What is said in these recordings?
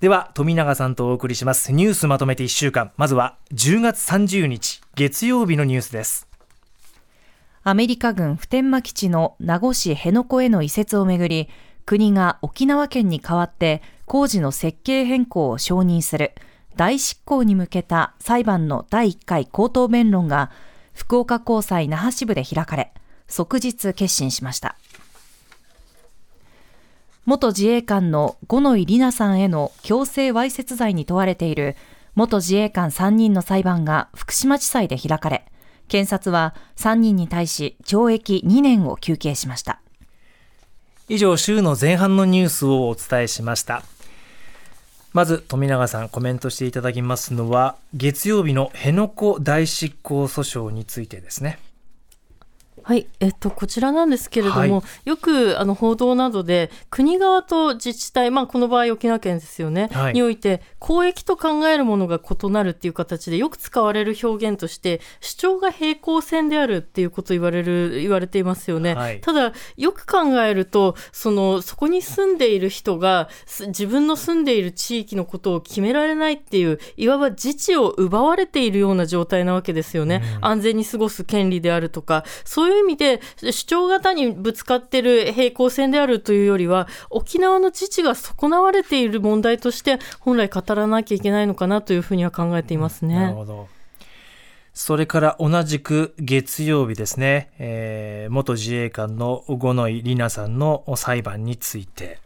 では富永さんとお送りします。ニュースまとめて1週間。まずは10月30日月曜日のニュースです。アメリカ軍普天間基地の名護市辺野古への移設をめぐり国が沖縄県に代わって工事の設計変更を承認する。大執行に向けた裁判の第1回口頭弁論が福岡高裁那覇支部で開かれ即日決審しました。元自衛官の五ノ井里奈さんへの強制わいせつ罪に問われている元自衛官3人の裁判が福島地裁で開かれ、検察は3人に対し懲役2年を求刑しました。以上、週の前半のニュースをお伝えしました。まず富永さんコメントしていただきますのは月曜日の辺野古大執行訴訟についてですね。はい、えっと、こちらなんですけれども、はい、よくあの報道などで、国側と自治体、まあ、この場合、沖縄県ですよね、はい、において、公益と考えるものが異なるっていう形で、よく使われる表現として、主張が平行線であるっていうこと言われる言われていますよね。はい、ただ、よく考えるとその、そこに住んでいる人が、自分の住んでいる地域のことを決められないっていう、いわば自治を奪われているような状態なわけですよね。うん、安全に過ごす権利であるとか、そうそういう意味で主張型にぶつかってる平行線であるというよりは沖縄の自治が損なわれている問題として本来語らなきゃいけないのかなというふうには考えていますね。なるほどそれから同じく月曜日ですね、えー、元自衛官の五ノ井里奈さんの裁判について。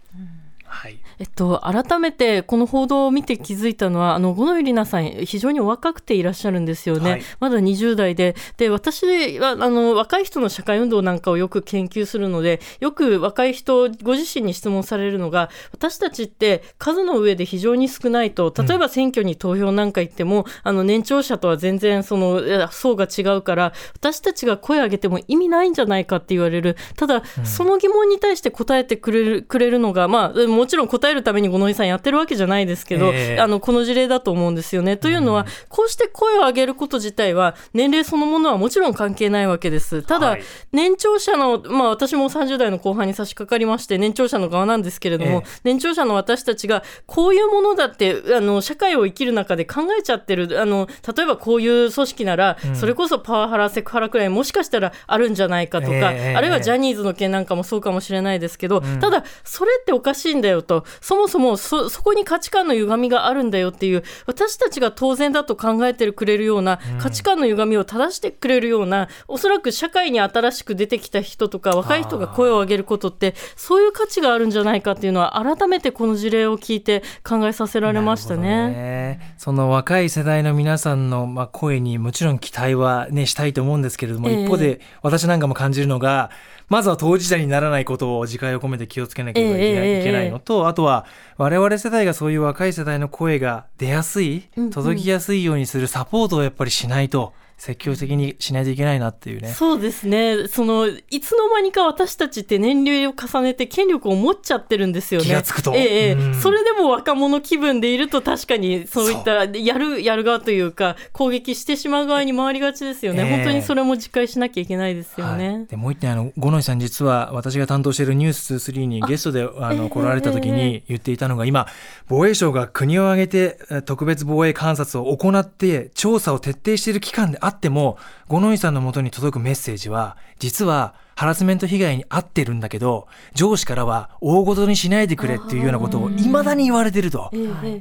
はい、えっと、改めてこの報道を見て気づいたのはあの五ノ井里奈さん非常にお若くていらっしゃるんですよね、はい、まだ20代で。で私はあの若い人の社会運動なんかをよく研究するのでよく若い人ご自身に質問されるのが私たちって数の上で非常に少ないと例えば選挙に投票なんか行っても、うん、あの年長者とは全然その層が違うから私たちが声を上げても意味ないんじゃないかって言われる。ただ、うん、その疑問に対して答えてくれるくれるのがまあもちろん答えるために五ノ井さんやってるわけじゃないですけど、えー、あのこの事例だと思うんですよね。というのは、こうして声を上げること自体は年齢そのものはもちろん関係ないわけです。ただ、はい、年長者の、まあ、私も30代の後半に差し掛かりまして年長者の側なんですけれども、えー、年長者の私たちがこういうものだってあの社会を生きる中で考えちゃってる。あの例えばこういう組織なら、うん、それこそパワハラセクハラくらいもしかしたらあるんじゃないかとか、えー、あるいはジャニーズの件なんかもそうかもしれないですけど、うん、ただそれっておかしいんだよとそもそもそそこに価値観の歪みがあるんだよっていう私たちが当然だと考えてくれるような価値観の歪みを正してくれるような、おそらく社会に新しく出てきた人とか若い人が声を上げることってそういう価値があるんじゃないかっていうのは改めてこの事例を聞いて考えさせられましたね。ね。その若い世代の皆さんのまあ声にもちろん期待はねしたいと思うんですけれども、一方で私なんかも感じるのがまずは当事者にならないことを自戒を込めて気をつけなければいけない,、いけないのとあとは我々世代がそういう若い世代の声が出やすい届きやすいようにするサポートをやっぱりしないと。積極的にしないといけないなっていうね。そうですね。その、いつの間にか私たちって年齢を重ねて権力を持っちゃってるんですよね。気がつくと。ええ、うん、それでも若者気分でいると確かにそういったやる、やる側というか、攻撃してしまう側に回りがちですよね。えー、本当にそれも自戒しなきゃいけないですよね。はい、でもう一点、あの、五ノ井さん実は私が担当しているニュース2 3にゲストであの、来られた時に言っていたのが、今、防衛省が国を挙げて特別防衛監察を行って調査を徹底している機関であっても、五ノ井さんのもとに届くメッセージは、実はハラスメント被害に遭ってるんだけど、上司からは大ごとにしないでくれっていうようなことを未だに言われてると。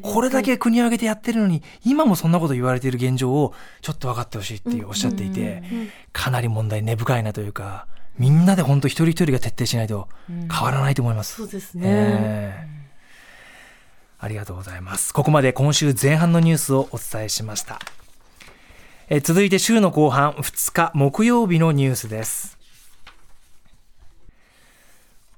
これだけ国を挙げてやってるのに、今もそんなこと言われている現状をちょっと分かってほしいっておっしゃっていて、かなり問題根深いなというか、みんなで本当一人一人が徹底しないと変わらないと思います。そうですね。えー、ありがとうございます。ここまで今週前半のニュースをお伝えしました。え続いて週の後半2日木曜日のニュースです。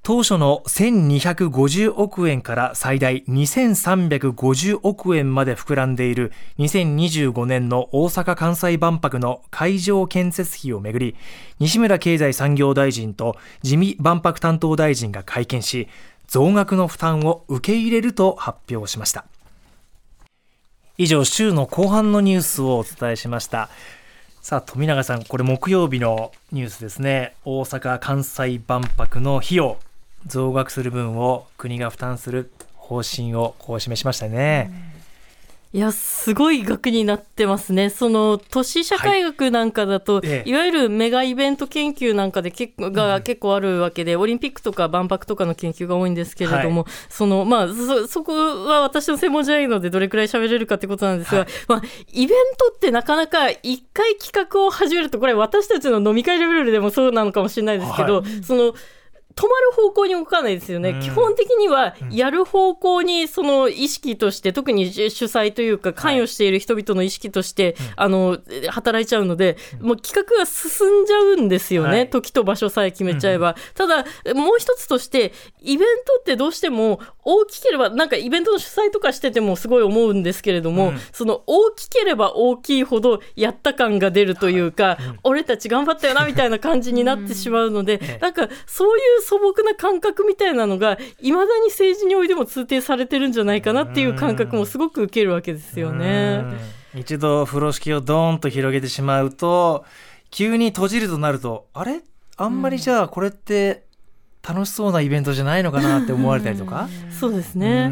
当初の1250億円から最大2350億円まで膨らんでいる2025年の大阪・関西万博の会場建設費をめぐり西村経済産業大臣と自見万博担当大臣が会見し増額の負担を受け入れると発表しました。以上週の後半のニュースをお伝えしましたさあ富永さんこれ木曜日のニュースですね大阪・関西万博の費用増額する分を国が負担する方方針をこう示しましたね。いやすごい額になってますね、その都市社会学なんかだと、はい、いわゆるメガイベント研究なんかで結が結構あるわけで、うん、オリンピックとか万博とかの研究が多いんですけれども、はい、そのまあそ、そこは私の専門じゃないので、どれくらい喋れるかってことなんですが、はい、まあ、イベントってなかなか一回企画を始めると、これ、私たちの飲み会レベルでもそうなのかもしれないですけど、その止まる方向に動かないですよね、うん、基本的にはやる方向にその意識として、特に主催というか関与している人々の意識として、はい、あの働いちゃうので、もう企画が進んじゃうんですよね、はい、時と場所さえ決めちゃえば、うん、ただもう一つとしてイベントってどうしても大きければなんかイベントの主催とかしててもすごい思うんですけれども、うん、その大きければ大きいほどやった感が出るというか、俺たち頑張ったよなみたいな感じになってしまうので、なんかそういう素朴な感覚みたいなのがいまだに政治においても通底されてるんじゃないかなっていう感覚もすごく受けるわけですよね。一度風呂敷をドーンと広げてしまうと急に閉じるとなるとあれ？あんまりじゃあこれって楽しそうなイベントじゃないのかなって思われたりとか？そうですね。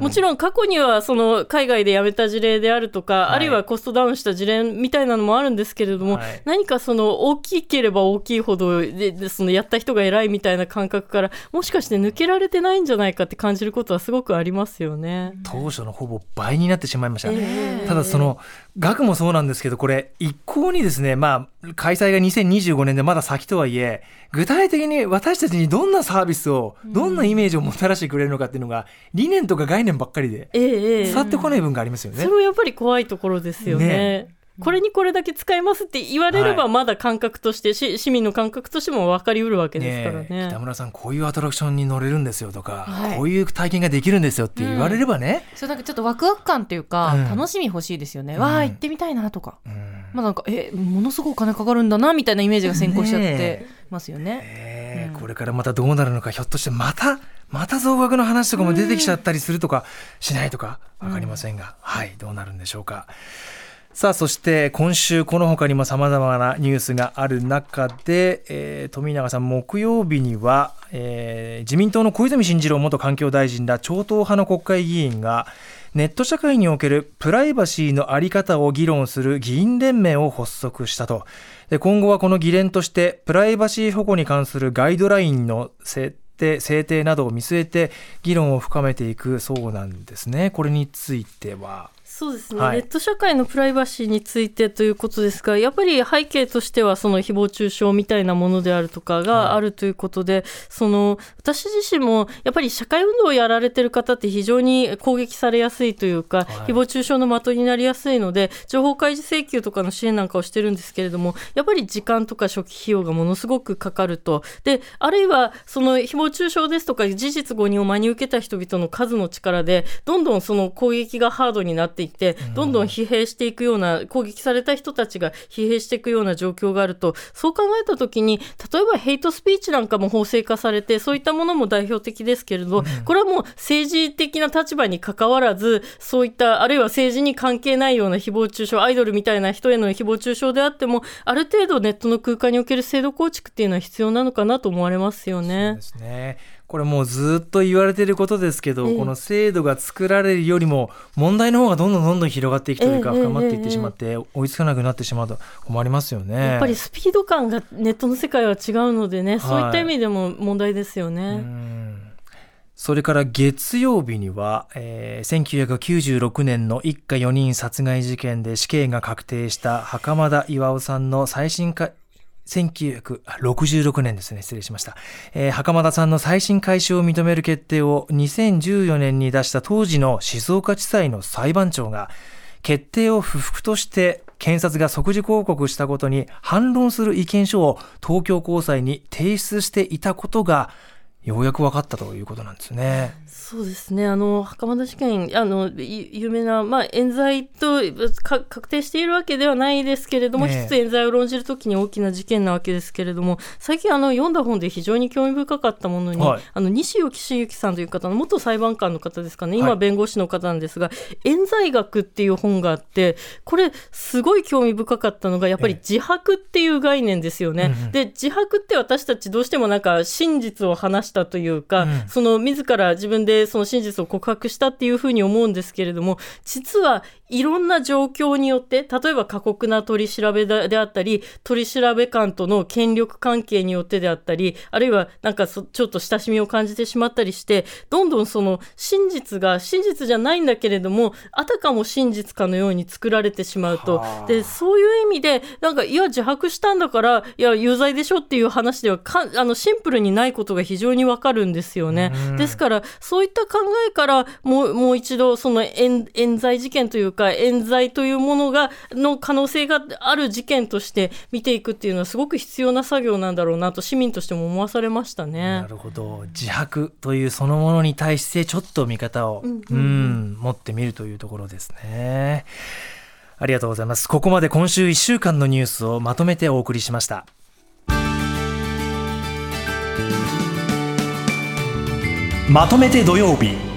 もちろん過去にはその海外で辞めた事例であるとか、はい、あるいはコストダウンした事例みたいなのもあるんですけれども、はい、何かその大きければ大きいほどでそのやった人が偉いみたいな感覚からもしかして抜けられてないんじゃないかって感じることはすごくありますよね。当初のほぼ倍になってしまいました。えー、ただその額もそうなんですけどこれ一向にですねまあ開催が2025年でまだ先とはいえ具体的に私たちにどんなサービスをどんなイメージをもたらしてくれるのかっていうのが理念とか概念ばっかりで伝わってこない部分がありますよね。それもやっぱり怖いところですよね。ね。これにこれだけ使えますって言われればまだ感覚として、はい、市民の感覚としても分かりうるわけですからね、ね、北村さんこういうアトラクションに乗れるんですよとか、はい、こういう体験ができるんですよって言われればね、うん、そうなんかちょっとワクワク感っていうか、うん、楽しみ欲しいですよね、うん、わあ行ってみたいなとか、うん、まあなんかえものすごくお金かかるんだなみたいなイメージが先行しちゃってますよね、ねこれからまたどうなるのかひょっとしてまたまた増額の話とかも出てきちゃったりするとかしないとか分かりませんが、はい。どうなるんでしょうか。さあそして今週この他にもさまざまなニュースがある中で、えー、富永さん木曜日には、えー、自民党の小泉進次郎元環境大臣ら超党派の国会議員がネット社会におけるプライバシーの在り方を議論する議員連盟を発足したと。で今後はこの議連としてプライバシー保護に関するガイドラインの設定制定などを見据えて議論を深めていくそうなんですねこれについては。そうですね、はい、ネット社会のプライバシーについてということですが、やっぱり背景としては、その誹謗中傷みたいなものであるとかがあるということで、はい、その私自身もやっぱり社会運動をやられてる方って非常に攻撃されやすいというか、はい、誹謗中傷の的になりやすいので、情報開示請求とかの支援なんかをしてるんですけれども、やっぱり時間とか初期費用がものすごくかかると。で、あるいはその誹謗中傷ですとか、事実誤認を真に受けた人々の数の力で、どんどんその攻撃がハードになっていって、どんどん疲弊していくような、攻撃された人たちが疲弊していくような状況があると、そう考えたときに、例えばヘイトスピーチなんかも法制化されて、そういったものも代表的ですけれど、これはもう政治的な立場にかかわらず、そういった、あるいは政治に関係ないような誹謗中傷、アイドルみたいな人への誹謗中傷であっても、ある程度ネットの空間における制度構築っていうのは必要なのかなと思われますよね。そうですねこれもうずっと言われていることですけど、えこの制度が作られるよりも問題の方がどんどんどんどん広がっていくというか、深まっていってしまって、追いつかなくなってしまうと困りますよね。やっぱりスピード感がネットの世界は違うのでね、そういった意味でも問題ですよね。それから月曜日には、えー、1996年の一家4人殺害事件で死刑が確定した袴田巌さんの再審か1966年ですね、失礼しました。えー、袴田さんの再審開始を認める決定を2014年に出した当時の静岡地裁の裁判長が、決定を不服として検察が即時抗告したことに反論する意見書を東京高裁に提出していたことがようやく分かったということなんですね。そうですね。あの、袴田事件、あの、有名な、まあ、冤罪と確定しているわけではないですけれども、ね、一つ冤罪を論じるときに大きな事件なわけですけれども、最近、あの、読んだ本で非常に興味深かったものに、はい、あの、西尾岸之さんという方の元裁判官の方ですかね、今、弁護士の方なんですが、はい、冤罪学っていう本があって、これ、すごい興味深かったのが、やっぱり自白っていう概念ですよね。で、自白って私たちどうしてもなんか真実を話ししたというか、うん、その自ら自分でその真実を告白したっていうふうに思うんですけれども実はいろんな状況によって例えば過酷な取り調べであったり取り調べ官との権力関係によってであったりあるいはなんかちょっと親しみを感じてしまったりしてどんどんその真実が真実じゃないんだけれどもあたかも真実かのように作られてしまうと。でそういう意味でなんかいや自白したんだからいや有罪でしょっていう話ではかあのシンプルにないことが非常にわかるんですよね。ですからそういった考えからもうもう一度その冤罪事件というかか冤罪というものがの可能性がある事件として見ていくっていうのはすごく必要な作業なんだろうなと市民としても思わされましたね。なるほど自白というそのものに対してちょっと見方を、うん、うん、持ってみるというところですね。ありがとうございます。ここまで今週1週間のニュースをまとめてお送りしました。まとめて土曜日